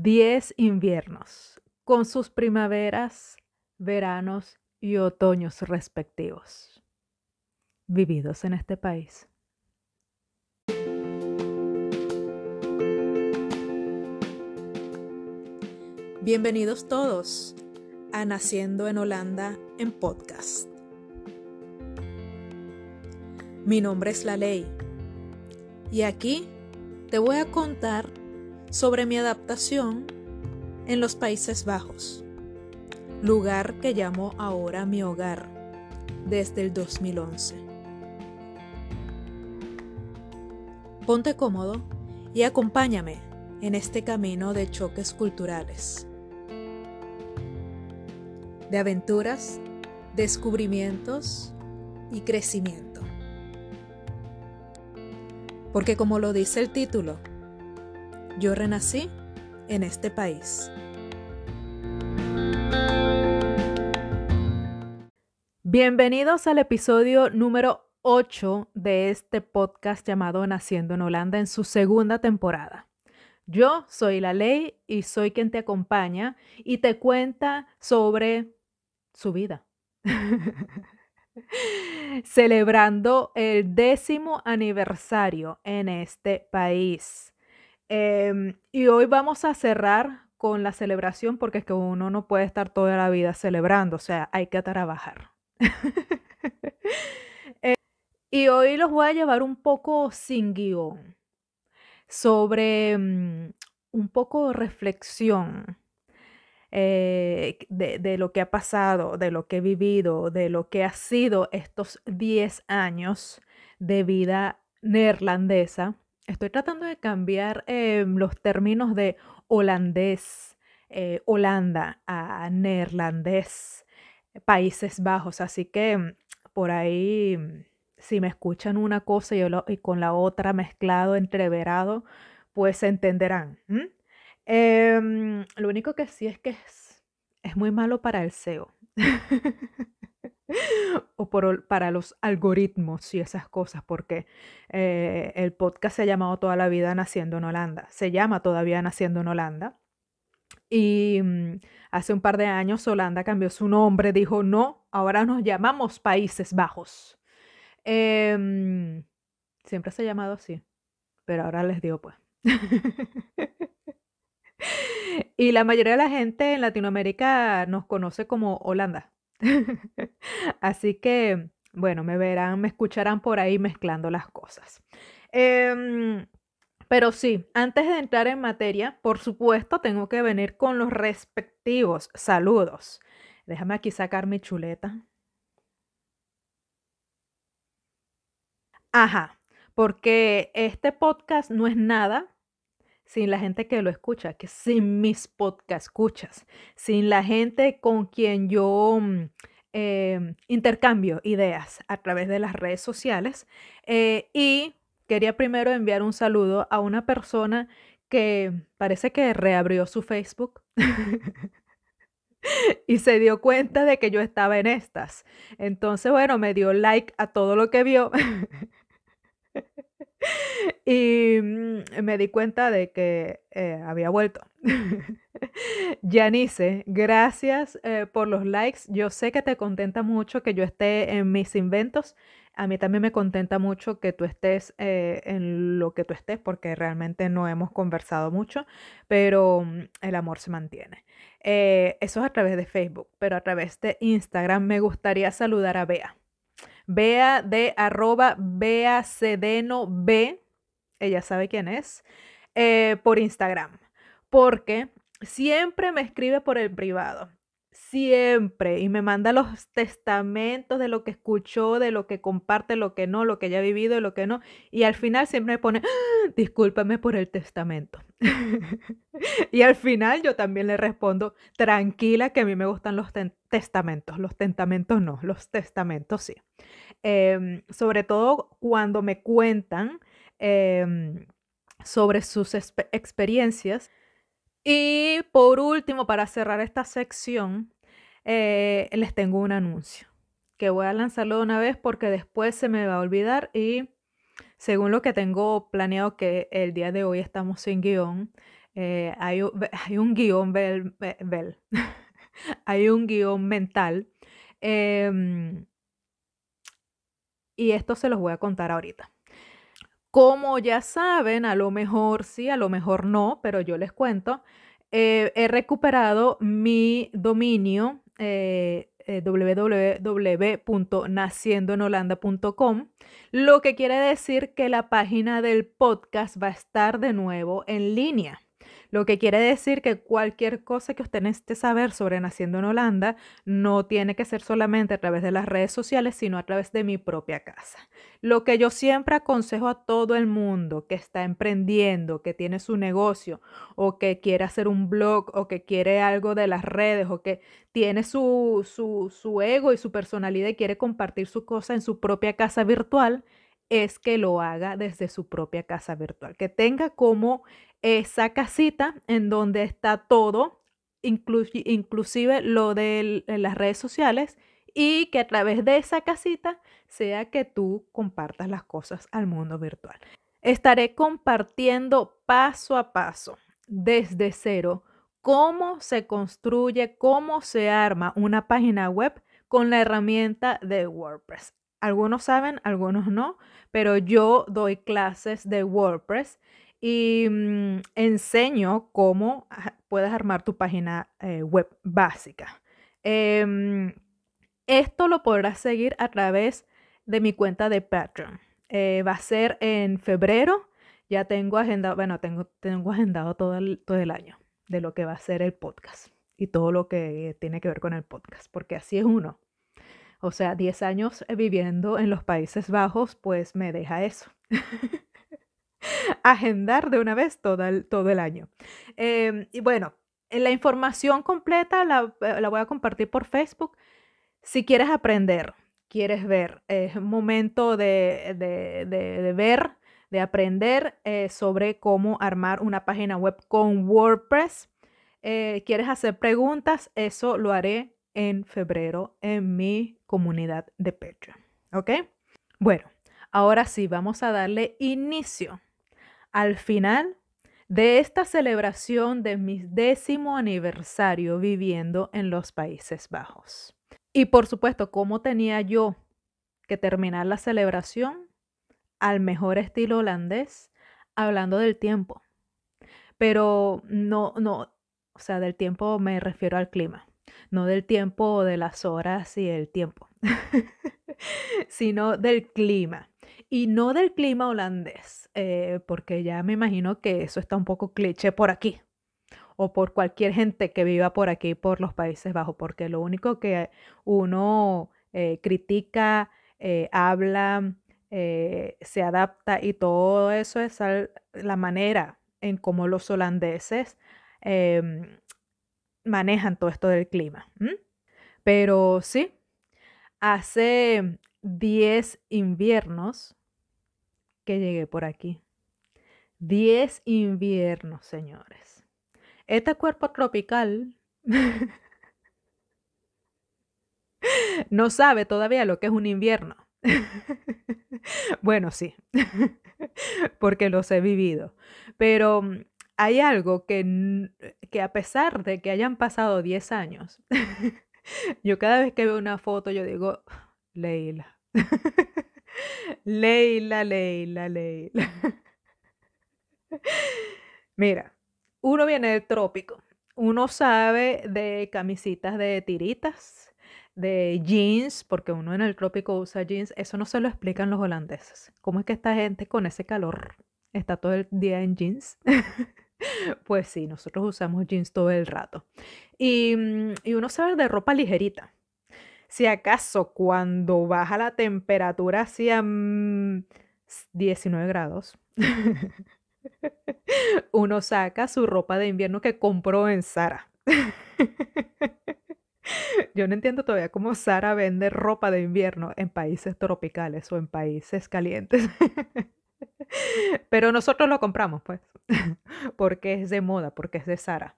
10 inviernos, con sus primaveras, veranos y otoños respectivos, vividos en este país. Bienvenidos todos a Naciendo en Holanda en podcast. Mi nombre es La Ley y aquí te voy a contar sobre mi adaptación en los Países Bajos, lugar que llamo ahora mi hogar desde el 2011. Ponte cómodo y acompáñame en este camino de choques culturales, de aventuras, descubrimientos y crecimiento. Porque como lo dice el título, yo renací en este país. Bienvenidos al episodio número 8 de este podcast llamado Naciendo en Holanda en su segunda temporada. Yo soy la ley y soy quien te acompaña y te cuenta sobre su vida. Celebrando el décimo aniversario en este país. Em, y hoy vamos a cerrar con la celebración porque es que uno no puede estar toda la vida celebrando, o sea, hay que trabajar. Eh, y hoy los voy a llevar un poco sin guion sobre mm, un poco de reflexión eh, de, de, lo que ha pasado, de lo que he vivido, de lo que ha sido estos 10 años de vida neerlandesa Estoy tratando de cambiar em, los términos de holandés, eh, Holanda a neerlandés, Países Bajos. Así que mm, por ahí, mm, si me escuchan una cosa y, con la otra mezclado, entreverado, pues entenderán. Em, lo único que sí es que es, es muy malo para el SEO. o para los algoritmos y esas cosas, porque eh, el podcast se ha llamado toda la vida Naciendo en Holanda, se llama todavía Naciendo en Holanda. Y mm, hace un par de años Holanda cambió su nombre, dijo, no, ahora nos llamamos Países Bajos. Em, siempre se ha llamado así, pero ahora les digo pues. y la mayoría de la gente en Latinoamérica nos conoce como Holanda. Así que, bueno, me verán, me escucharán por ahí mezclando las cosas. Em, pero sí, antes de entrar en materia, por supuesto, tengo que venir con los respectivos saludos. Déjame aquí sacar mi chuleta. Ajá, porque este podcast no es nada sin la gente que lo escucha, que sin mis podcast escuchas, sin la gente con quien yo mm, em, intercambio ideas a través de las redes sociales. Eh, y quería primero enviar un saludo a una persona que parece que reabrió su Facebook. y se dio cuenta de que yo estaba en estas. Entonces, bueno, me dio like a todo lo que vio. y mm, me di cuenta de que eh, había vuelto. Janice, gracias eh, por los likes. Yo sé que te contenta mucho que yo esté en mis inventos. A mí también me contenta mucho que tú estés eh, en lo que tú estés, porque realmente no hemos conversado mucho, pero mm, el amor se mantiene. eso es a través de Facebook, pero a través de Instagram me gustaría saludar a Bea. Bea de arroba Bea Sedeno B, ella sabe quién es, eh, por Instagram, porque siempre me escribe por el privado siempre y me manda los testamentos de lo que escuchó, de lo que comparte, lo que no, lo que ya ha vivido y lo que no. Y al final siempre me pone, ¡Ah! discúlpame por el testamento. y al final yo también le respondo, tranquila que a mí me gustan los testamentos, los testamentos no, los testamentos sí. Em, sobre todo cuando me cuentan em, sobre sus experiencias y por último, para cerrar esta sección, eh, les tengo un anuncio que voy a lanzarlo de una vez porque después se me va a olvidar y según lo que tengo planeado que el día de hoy estamos sin guion, eh, hay, un guion hay un guion mental. Em, y esto se los voy a contar ahorita. Como ya saben, a lo mejor sí, a lo mejor no, pero yo les cuento, eh, he recuperado mi dominio eh, eh, www.naciendoenholanda.com, lo que quiere decir que la página del podcast va a estar de nuevo en línea. Lo que quiere decir que cualquier cosa que usted necesite saber sobre Naciendo en Holanda no tiene que ser solamente a través de las redes sociales, sino a través de mi propia casa. Lo que yo siempre aconsejo a todo el mundo que está emprendiendo, que tiene su negocio o que quiere hacer un blog o que quiere algo de las redes o que tiene su, su, su ego y su personalidad y quiere compartir su cosa en su propia casa virtual, es que lo haga desde su propia casa virtual, que tenga como esa casita en donde está todo, inclusive lo de las redes sociales, y que a través de esa casita sea que tú compartas las cosas al mundo virtual. Estaré compartiendo paso a paso, desde cero, cómo se construye, cómo se arma una página web con la herramienta de WordPress. Algunos saben, algunos no, pero yo doy clases de WordPress y mm, enseño cómo puedes armar tu página eh, web básica. Em, esto lo podrás seguir a través de mi cuenta de Patreon. Eh, va a ser en febrero. Ya tengo agendado, bueno, tengo, tengo agendado todo el, todo el año de lo que va a ser el podcast y todo lo que tiene que ver con el podcast, porque así es uno. O sea, 10 años viviendo en los Países Bajos, pues me deja eso. agendar de una vez todo el, todo el año. Em, y bueno, la información completa eh, la, voy a compartir por Facebook. Si quieres aprender, quieres ver, es momento de, ver, de aprender eh, sobre cómo armar una página web con WordPress. Eh, quieres hacer preguntas, eso lo haré en febrero en mi comunidad de Patreon. ¿Ok? Bueno, ahora sí, vamos a darle inicio al final de esta celebración de mi décimo aniversario viviendo en los Países Bajos. Y por supuesto, ¿cómo tenía yo que terminar la celebración? Al mejor estilo holandés, hablando del tiempo. Pero no, no, o sea, del tiempo me refiero al clima, no del tiempo de las horas y el tiempo, sino del clima. Y no del clima holandés, eh, porque ya me imagino que eso está un poco cliché por aquí, o por cualquier gente que viva por aquí, por los Países Bajos, porque lo único que uno eh, critica, eh, habla, se adapta y todo eso es la manera en cómo los holandeses em, manejan todo esto del clima. Pero sí, hace 10 inviernos que llegué por aquí. 10 inviernos, señores. Este cuerpo tropical no sabe todavía lo que es un invierno. bueno, sí, porque los he vivido. Pero mm, hay algo que, que a pesar de que hayan pasado 10 años, yo cada vez que veo una foto, yo digo, Leila. Leila, Leila, Leila. Mira, uno viene del trópico. Uno sabe de camisitas de tiritas, de jeans, porque uno en el trópico usa jeans. Eso no se lo explican los holandeses. ¿Cómo es que esta gente con ese calor está todo el día en jeans? pues sí, nosotros usamos jeans todo el rato. Y, mm, y uno sabe de ropa ligerita. Si acaso cuando baja la temperatura hacia 19 grados, uno saca su ropa de invierno que compró en Sara. Yo no entiendo todavía cómo Sara vende ropa de invierno en países tropicales o en países calientes. Pero nosotros lo compramos, pues, porque es de moda, porque es de Sara.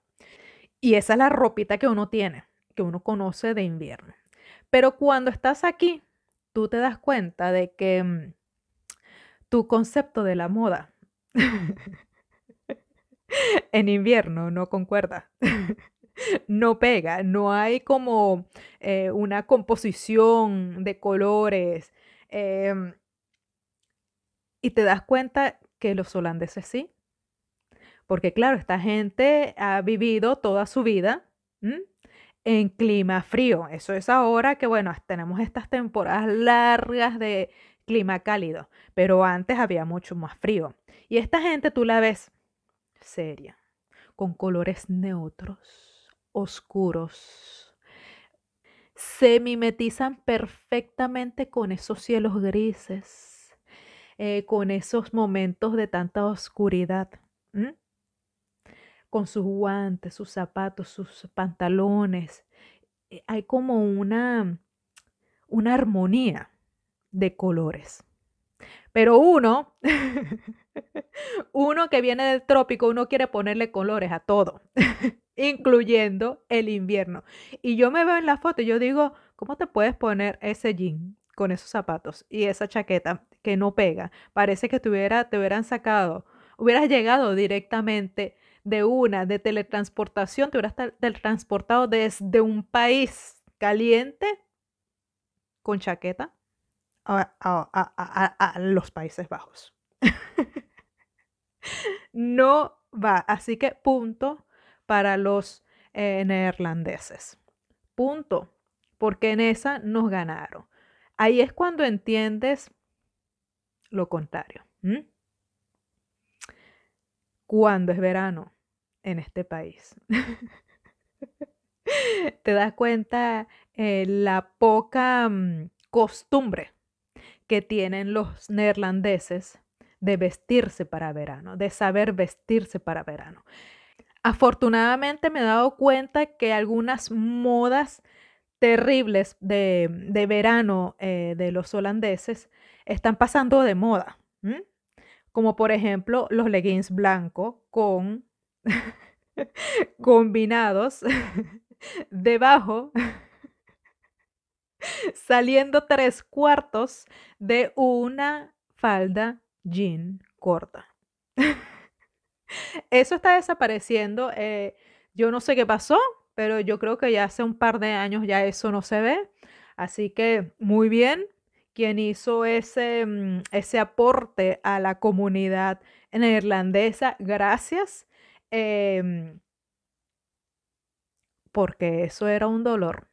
Y esa es la ropita que uno tiene, que uno conoce de invierno. Pero cuando estás aquí, tú te das cuenta de que mm, tu concepto de la moda en invierno no concuerda. no pega, no hay como eh, una composición de colores. Em, y te das cuenta que los holandeses sí. Porque claro, esta gente ha vivido toda su vida en clima frío. Eso es ahora que, bueno, tenemos estas temporadas largas de clima cálido, pero antes había mucho más frío. Y esta gente tú la ves seria, con colores neutros, oscuros. Se mimetizan perfectamente con esos cielos grises, eh, con esos momentos de tanta oscuridad con sus guantes, sus zapatos, sus pantalones. Eh, hay como una, una armonía de colores. Pero uno, uno que viene del trópico, uno quiere ponerle colores a todo, incluyendo el invierno. Y yo me veo en la foto y yo digo, ¿cómo te puedes poner ese jean con esos zapatos y esa chaqueta que no pega? Parece que te, te hubieran sacado, hubieras llegado directamente de una, de teletransportación, te hubieras teletransportado desde un país caliente con chaqueta a, los Países Bajos. no va. Así que punto para los eh, neerlandeses. Punto. Porque en esa nos ganaron. Ahí es cuando entiendes lo contrario cuando es verano en este país. Te das cuenta eh, la poca mm, costumbre que tienen los neerlandeses de vestirse para verano, de saber vestirse para verano. Afortunadamente me he dado cuenta que algunas modas terribles de, verano eh, de los holandeses están pasando de moda como por ejemplo los leggings blancos con combinados debajo saliendo tres cuartos de una falda jean corta. Eso está desapareciendo. Eh, yo no sé qué pasó, pero yo creo que ya hace un par de años ya eso no se ve. Así que muy bien, quien hizo ese, mm, ese aporte a la comunidad neerlandesa. Gracias. Em, porque eso era un dolor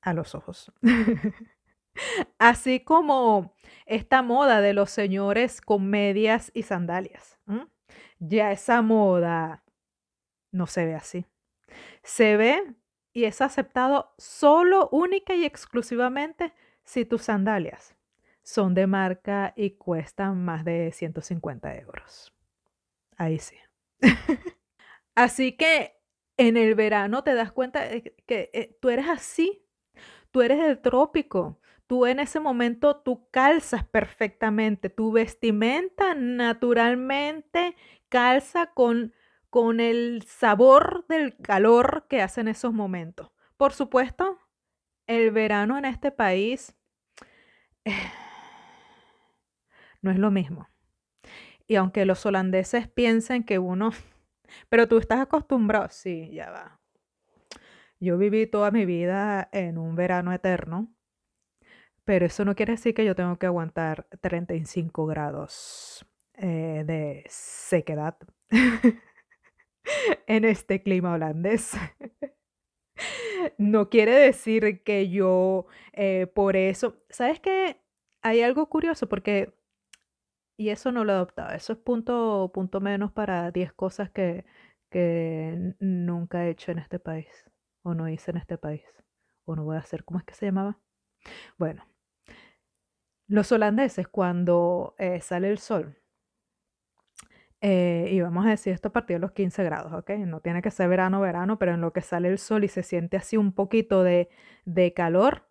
a los ojos. Así como esta moda de los señores con medias y sandalias. Ya esa moda no se ve así. Se ve y es aceptado solo, única y exclusivamente si tus sandalias son de marca y cuestan más de 150 euros. Ahí sí. así que en el verano te das cuenta que eh, tú eres así, tú eres del trópico, tú en ese momento tú calzas perfectamente, tu vestimenta naturalmente calza con, con el sabor del calor que hace en esos momentos. Por supuesto, el verano en este país no es lo mismo. Y aunque los holandeses piensen que uno, pero tú estás acostumbrado, sí, ya va. Yo viví toda mi vida en un verano eterno, pero eso no quiere decir que yo tengo que aguantar 35 grados eh, de sequedad en este clima holandés. no quiere decir que yo eh, por eso, ¿sabes qué? Hay algo curioso porque, y eso no lo he adoptado, eso es punto, punto menos para 10 cosas que, que nunca he hecho en este país, o no hice en este país, o no voy a hacer, ¿cómo es que se llamaba? Bueno, los holandeses cuando eh, sale el sol, eh, y vamos a decir esto a partir de los 15 grados, ¿ok? No tiene que ser verano, verano, pero en lo que sale el sol y se siente así un poquito de, calor,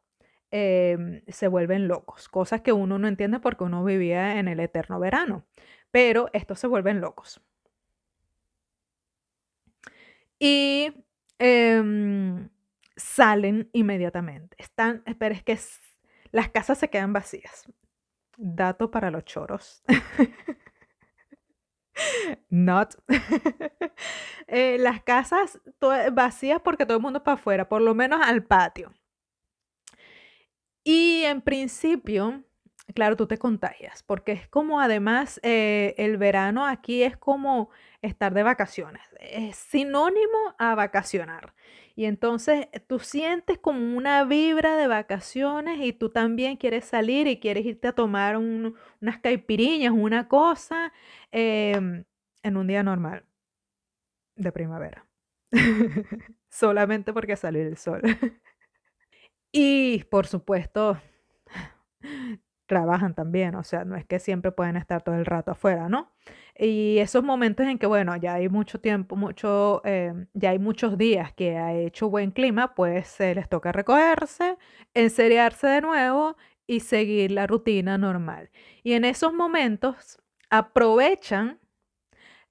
em, se vuelven locos, cosas que uno no entiende porque uno vivía en el eterno verano, pero estos se vuelven locos. Y em, salen inmediatamente. Están, pero es que las casas se quedan vacías. Dato para los choros. Not. Eh, las casas vacías porque todo el mundo para afuera, por lo menos al patio. Y en principio, claro, tú te contagias, porque es como además eh, el verano aquí es como estar de vacaciones, es sinónimo a vacacionar. Y entonces tú sientes como una vibra de vacaciones y tú también quieres salir y quieres irte a tomar un- unas caipiriñas, una cosa, em, en un día normal de primavera. Solamente porque salió el sol. Y por supuesto, trabajan también, o sea, no es que siempre pueden estar todo el rato afuera, ¿no? Y esos momentos en que, bueno, ya hay mucho tiempo, mucho, em, ya hay muchos días que ha hecho buen clima, pues se les toca recogerse, enseriarse de nuevo y seguir la rutina normal. Y en esos momentos aprovechan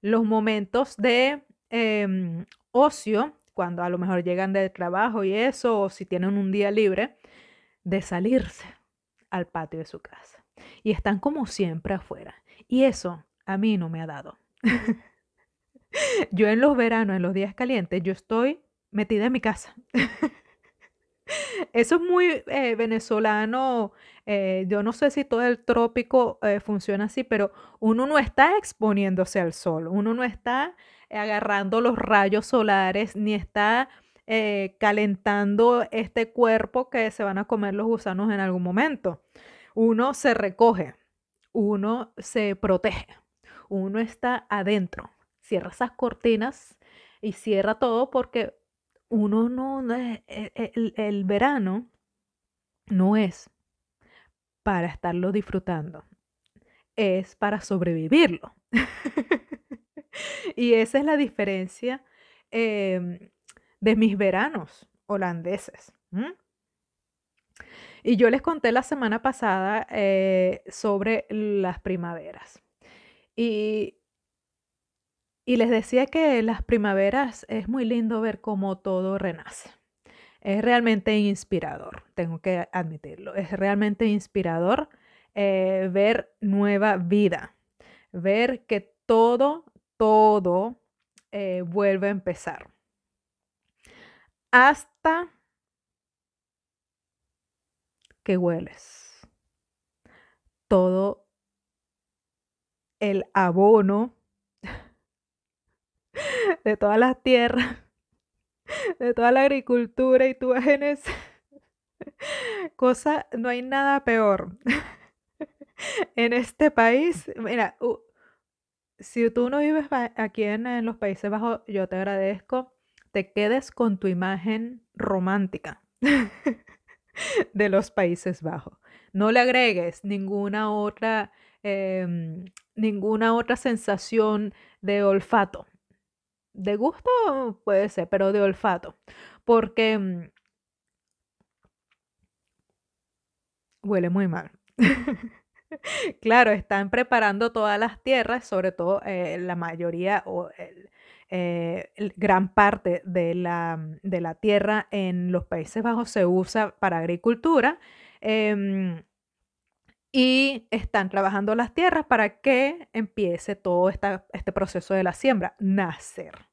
los momentos de em, ocio, cuando a lo mejor llegan del trabajo y eso, o si tienen un día libre, de salirse al patio de su casa. Y están como siempre afuera. Y eso a mí no me ha dado. Yo en los veranos, en los días calientes, yo estoy metida en mi casa. Eso es muy eh, venezolano. eh, yo no sé si todo el trópico eh, funciona así, pero uno no está exponiéndose al sol, uno no está agarrando los rayos solares, ni está eh, calentando este cuerpo que se van a comer los gusanos en algún momento. Uno se recoge, uno se protege, uno está adentro, cierra esas cortinas y cierra todo porque uno no, e- e- el, el verano no es para estarlo disfrutando, es para sobrevivirlo. Y esa es la diferencia em, de mis veranos holandeses. Y yo les conté la semana pasada eh, sobre las primaveras. Y, y les decía que las primaveras es muy lindo ver cómo todo renace. Es realmente inspirador, tengo que admitirlo. Es realmente inspirador eh, ver nueva vida, ver que todo, todo eh, vuelve a empezar. Hasta que hueles todo el abono de todas las tierras, de toda la agricultura y tú en cosa, no hay nada peor. En este país, mira, si tú no vives aquí en los Países Bajos, yo te agradezco, te quedes con tu imagen romántica de los Países Bajos. No le agregues ninguna otra, em, ninguna otra sensación de olfato. De gusto puede ser, pero de olfato. Porque mm, huele muy mal. Claro, están preparando todas las tierras, sobre todo eh, la mayoría o el, eh, gran parte de la, mm, de la tierra en los Países Bajos se usa para agricultura. em, y están trabajando las tierras para que empiece todo este proceso de la siembra, nacer.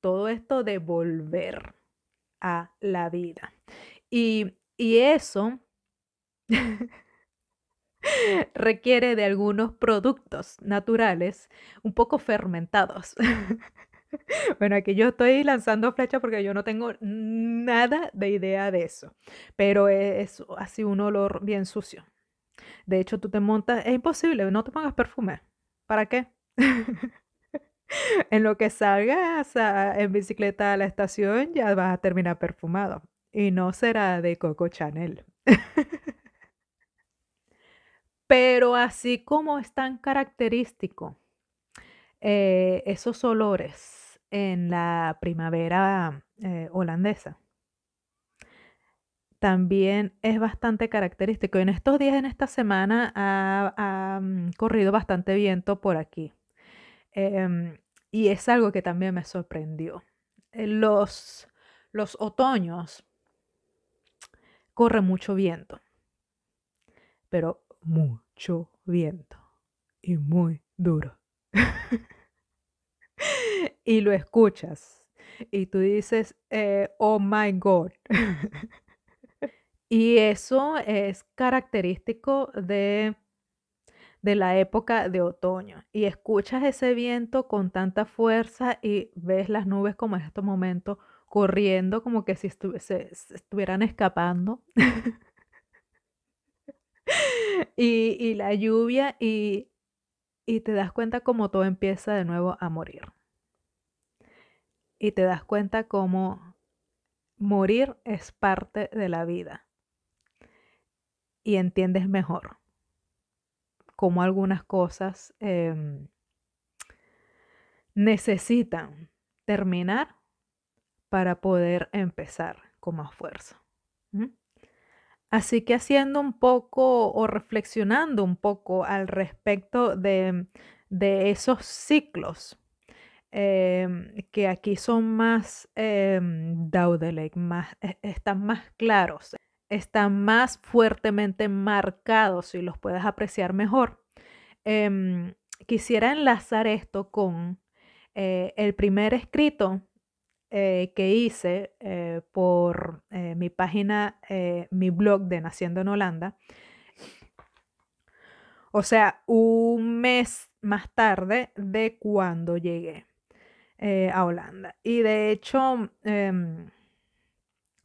Todo esto de volver a la vida. Y, y eso requiere de algunos productos naturales un poco fermentados. Bueno, aquí yo estoy lanzando flecha porque yo no tengo nada de idea de eso, pero es así un olor bien sucio. De hecho, tú te montas, es imposible, no te pongas perfume. ¿Para qué? En lo que salgas en bicicleta a la estación, ya vas a terminar perfumado. Y no será de Coco Chanel. Pero así como es tan característico eh, esos olores en la primavera eh, holandesa, también es bastante característico. En estos días, en esta semana, ha, ha, mm, corrido bastante viento por aquí. Em, y es algo que también me sorprendió. Eh, Los, los otoños corre mucho viento, pero mucho viento y muy duro. y lo escuchas y tú dices, eh, oh my God. y eso es característico de, de la época de otoño. Y escuchas ese viento con tanta fuerza y ves las nubes como en estos momentos corriendo como que si estuvieran escapando. y, y, la lluvia y, y te das cuenta como todo empieza de nuevo a morir. Y te das cuenta como morir es parte de la vida. Y entiendes mejor cómo algunas cosas em, necesitan terminar para poder empezar con más fuerza. Así que haciendo un poco o reflexionando un poco al respecto de, esos ciclos, em, que aquí son más eh, más, e, están más claros, están más fuertemente marcados y los puedes apreciar mejor. Em, quisiera enlazar esto con eh, el primer escrito eh, que hice eh, por eh, mi página, mi blog de Naciendo en Holanda. O sea, un mes más tarde de cuando llegué a Holanda. Y de hecho, em,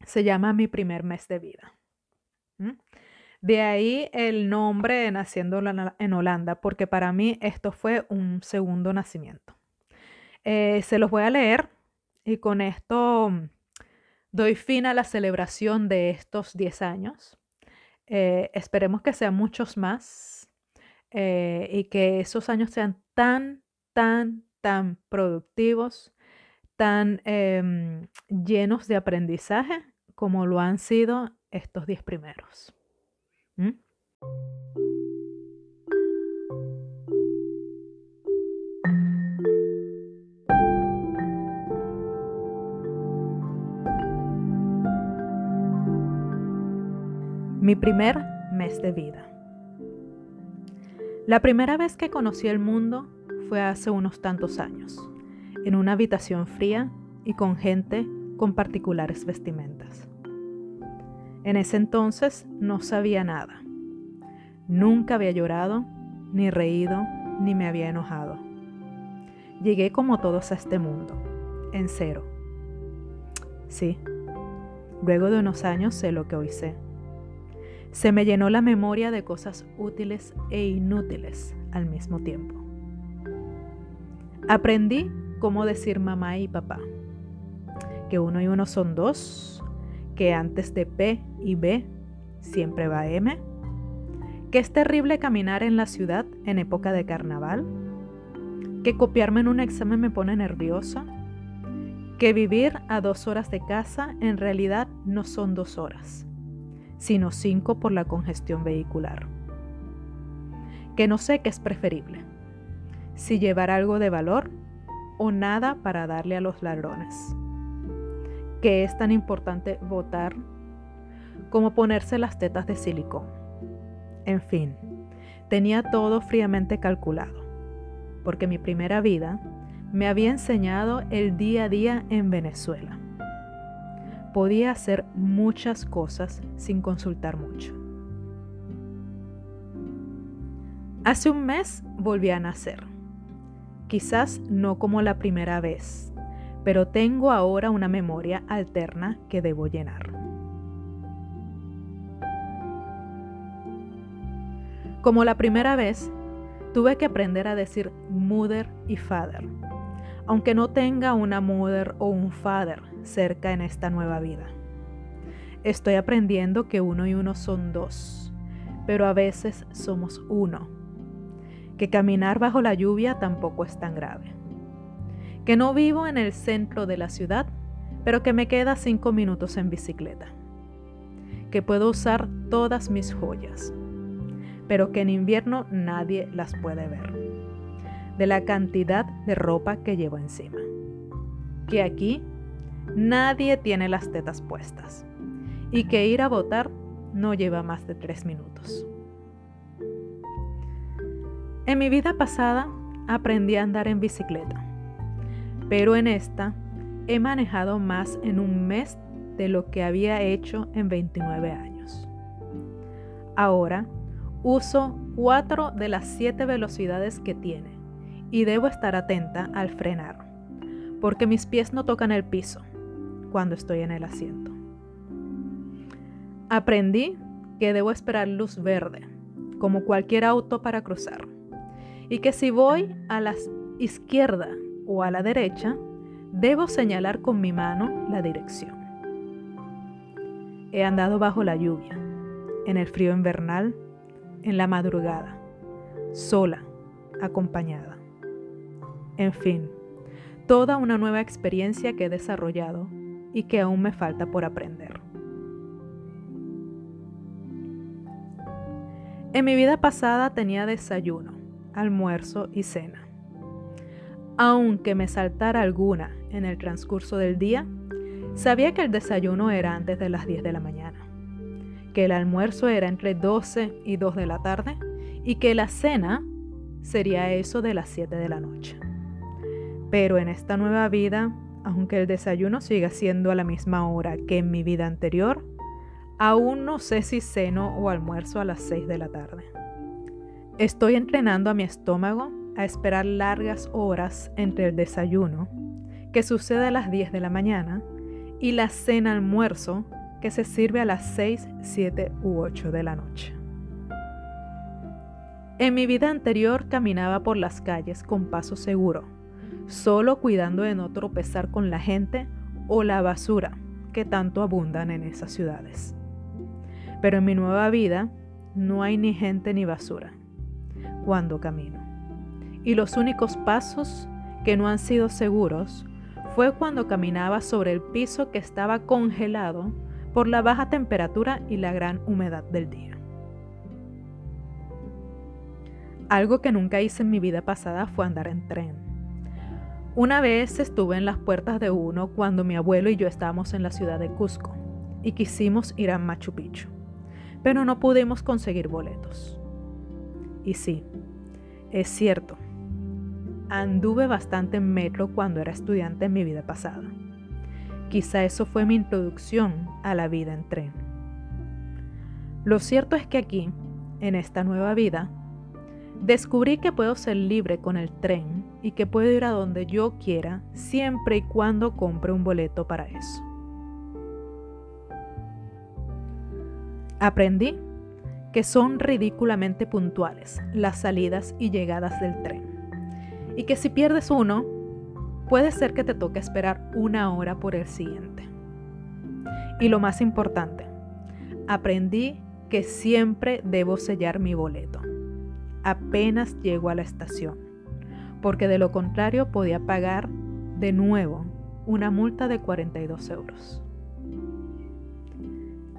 se llama mi primer mes de vida. De ahí el nombre de Naciendo en Holanda, porque para mí esto fue un segundo nacimiento. se los voy a leer y con esto mm, doy fin a la celebración de estos 10 años. Eh, esperemos que sean muchos más eh, y que esos años sean tan, tan, tan productivos, tan em, llenos de aprendizaje como lo han sido estos 10 primeros. ¿Mm? Mi primer mes de vida. La primera vez que conocí el mundo fue hace unos tantos años, en una habitación fría y con gente con particulares vestimentas. En ese entonces no sabía nada. Nunca había llorado, ni reído, ni me había enojado. Llegué como todos a este mundo, en cero. Sí, luego de unos años sé lo que hoy sé se me llenó la memoria de cosas útiles e inútiles al mismo tiempo. Aprendí cómo decir mamá y papá, que uno y uno son dos, que antes de P y B siempre va M, que es terrible caminar en la ciudad en época de carnaval, que copiarme en un examen me pone nerviosa, que vivir a dos horas de casa en realidad no son dos horas sino cinco por la congestión vehicular. Que no sé qué es preferible, si llevar algo de valor o nada para darle a los ladrones. Que es tan importante votar como ponerse las tetas de silicón. En fin, tenía todo fríamente calculado, porque mi primera vida me había enseñado el día a día en Venezuela podía hacer muchas cosas sin consultar mucho. Hace un mes volví a nacer. Quizás no como la primera vez, pero tengo ahora una memoria alterna que debo llenar. Como la primera vez, tuve que aprender a decir mother y father aunque no tenga una mother o un father cerca en esta nueva vida. Estoy aprendiendo que uno y uno son dos, pero a veces somos uno. Que caminar bajo la lluvia tampoco es tan grave. Que no vivo en el centro de la ciudad, pero que me queda cinco minutos en bicicleta. Que puedo usar todas mis joyas, pero que en invierno nadie las puede ver de la cantidad de ropa que llevo encima. Que aquí nadie tiene las tetas puestas y que ir a votar no lleva más de tres minutos. En mi vida pasada aprendí a andar en bicicleta, pero en esta he manejado más en un mes de lo que había hecho en 29 años. Ahora uso cuatro de las siete velocidades que tiene y debo estar atenta al frenar, porque mis pies no tocan el piso cuando estoy en el asiento. Aprendí que debo esperar luz verde, como cualquier auto para cruzar, y que si voy a la izquierda o a la derecha, debo señalar con mi mano la dirección. He andado bajo la lluvia, en el frío invernal, en la madrugada, sola, acompañada. En fin, toda una nueva experiencia que he desarrollado y que aún me falta por aprender. En mi vida pasada tenía desayuno, almuerzo y cena. Aunque me saltara alguna en el transcurso del día, sabía que el desayuno era antes de las 10 de la mañana, que el almuerzo era entre 12 y 2 de la tarde y que la cena sería eso de las 7 de la noche. Pero en esta nueva vida, aunque el desayuno siga siendo a la misma hora que en mi vida anterior, Aún no sé si ceno o almuerzo a las 6 de la tarde. Estoy entrenando a mi estómago a esperar largas horas entre el desayuno, que sucede a las 10 de la mañana, y la cena almuerzo, que se sirve a las 6, 7 u 8 de la noche. En mi vida anterior caminaba por las calles con paso seguro, solo cuidando de no tropezar con la gente o la basura que tanto abundan en esas ciudades. Pero en mi nueva vida no hay ni gente ni basura cuando camino. Y los únicos pasos que no han sido seguros fue cuando caminaba sobre el piso que estaba congelado por la baja temperatura y la gran humedad del día. Algo que nunca hice en mi vida pasada fue andar en tren. Una vez estuve en las puertas de uno cuando mi abuelo y yo estábamos en la ciudad de Cusco y quisimos ir a Machu Picchu pero no pudimos conseguir boletos. Y sí, es cierto, anduve bastante en metro cuando era estudiante en mi vida pasada. Quizá eso fue mi introducción a la vida en tren. Lo cierto es que aquí, en esta nueva vida, descubrí que puedo ser libre con el tren y que puedo ir a donde yo quiera siempre y cuando compre un boleto para eso. Aprendí que son ridículamente puntuales las salidas y llegadas del tren. Y que si pierdes uno, puede ser que te toque esperar una hora por el siguiente. Y lo más importante, aprendí que siempre debo sellar mi boleto, apenas llego a la estación, porque de lo contrario podía pagar de nuevo una multa de 42 euros.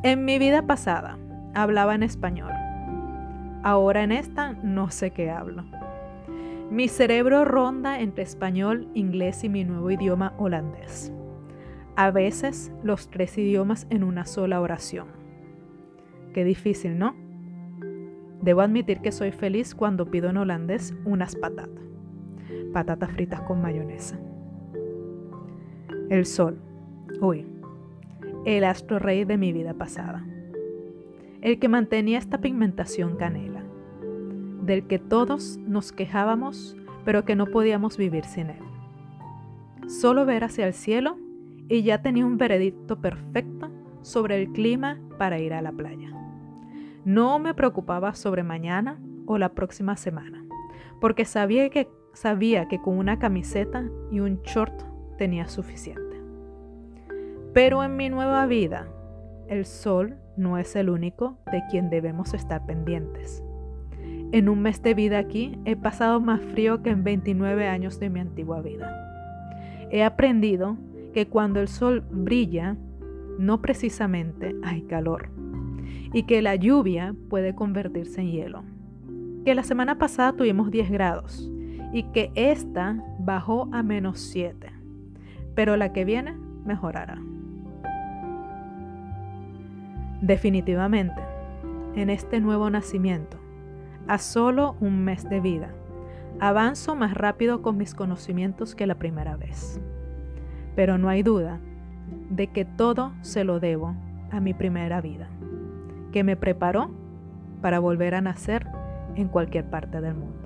En mi vida pasada hablaba en español. Ahora en esta no sé qué hablo. Mi cerebro ronda entre español, inglés y mi nuevo idioma holandés. A veces los tres idiomas en una sola oración. Qué difícil, ¿no? Debo admitir que soy feliz cuando pido en holandés unas patatas. Patatas fritas con mayonesa. El sol. Uy, el astro rey de mi vida pasada, el que mantenía esta pigmentación canela, del que todos nos quejábamos, pero que no podíamos vivir sin él. Solo ver hacia el cielo y ya tenía un veredicto perfecto sobre el clima para ir a la playa. No me preocupaba sobre mañana o la próxima semana, porque sabía que, sabía que con una camiseta y un short tenía suficiente. Pero en mi nueva vida, el sol no es el único de quien debemos estar pendientes. En un mes de vida aquí he pasado más frío que en 29 años de mi antigua vida. He aprendido que cuando el sol brilla, no precisamente hay calor, y que la lluvia puede convertirse en hielo. Que la semana pasada tuvimos 10 grados y que esta bajó a menos 7, pero la que viene mejorará. Definitivamente, en este nuevo nacimiento, a solo un mes de vida, Avanzo más rápido con mis conocimientos que la primera vez. Pero no hay duda de que todo se lo debo a mi primera vida, que me preparó para volver a nacer en cualquier parte del mundo.